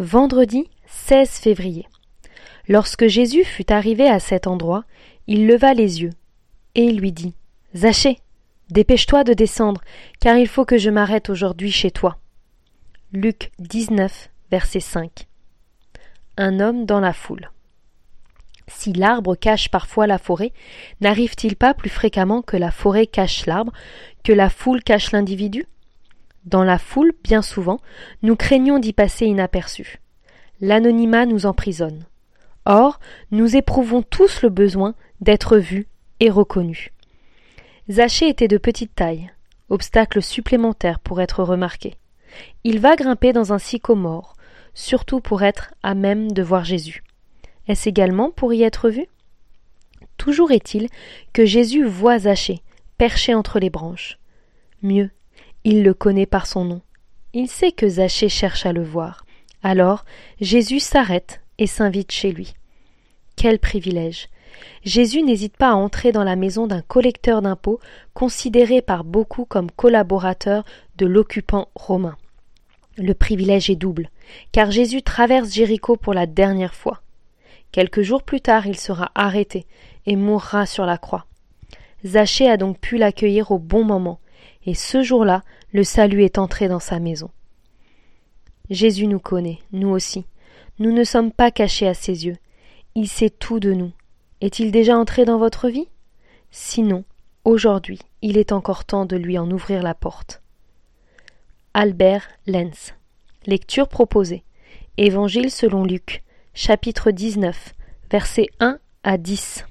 Vendredi 16 février. Lorsque Jésus fut arrivé à cet endroit, il leva les yeux, et il lui dit Zachée, dépêche-toi de descendre, car il faut que je m'arrête aujourd'hui chez toi. Luc 19, verset 5. Un homme dans la foule. Si l'arbre cache parfois la forêt, n'arrive-t-il pas plus fréquemment que la forêt cache l'arbre, que la foule cache l'individu? Dans la foule, bien souvent, nous craignons d'y passer inaperçus. L'anonymat nous emprisonne. Or, nous éprouvons tous le besoin d'être vus et reconnus. Zachée était de petite taille, obstacle supplémentaire pour être remarqué. Il va grimper dans un sycomore, surtout pour être à même de voir Jésus. Est-ce également pour y être vu? Toujours est-il que Jésus voit Zachée, perché entre les branches. Mieux, il le connaît par son nom. Il sait que Zachée cherche à le voir. Alors Jésus s'arrête et s'invite chez lui. Quel privilège. Jésus n'hésite pas à entrer dans la maison d'un collecteur d'impôts considéré par beaucoup comme collaborateur de l'occupant romain. Le privilège est double, car Jésus traverse Jéricho pour la dernière fois. Quelques jours plus tard, il sera arrêté et mourra sur la croix. Zachée a donc pu l'accueillir au bon moment, et ce jour-là, le salut est entré dans sa maison. Jésus nous connaît, nous aussi. Nous ne sommes pas cachés à ses yeux. Il sait tout de nous. Est-il déjà entré dans votre vie? Sinon, aujourd'hui, il est encore temps de lui en ouvrir la porte. Albert Lenz. Lecture proposée. Évangile selon Luc, chapitre 19, versets 1 à 10.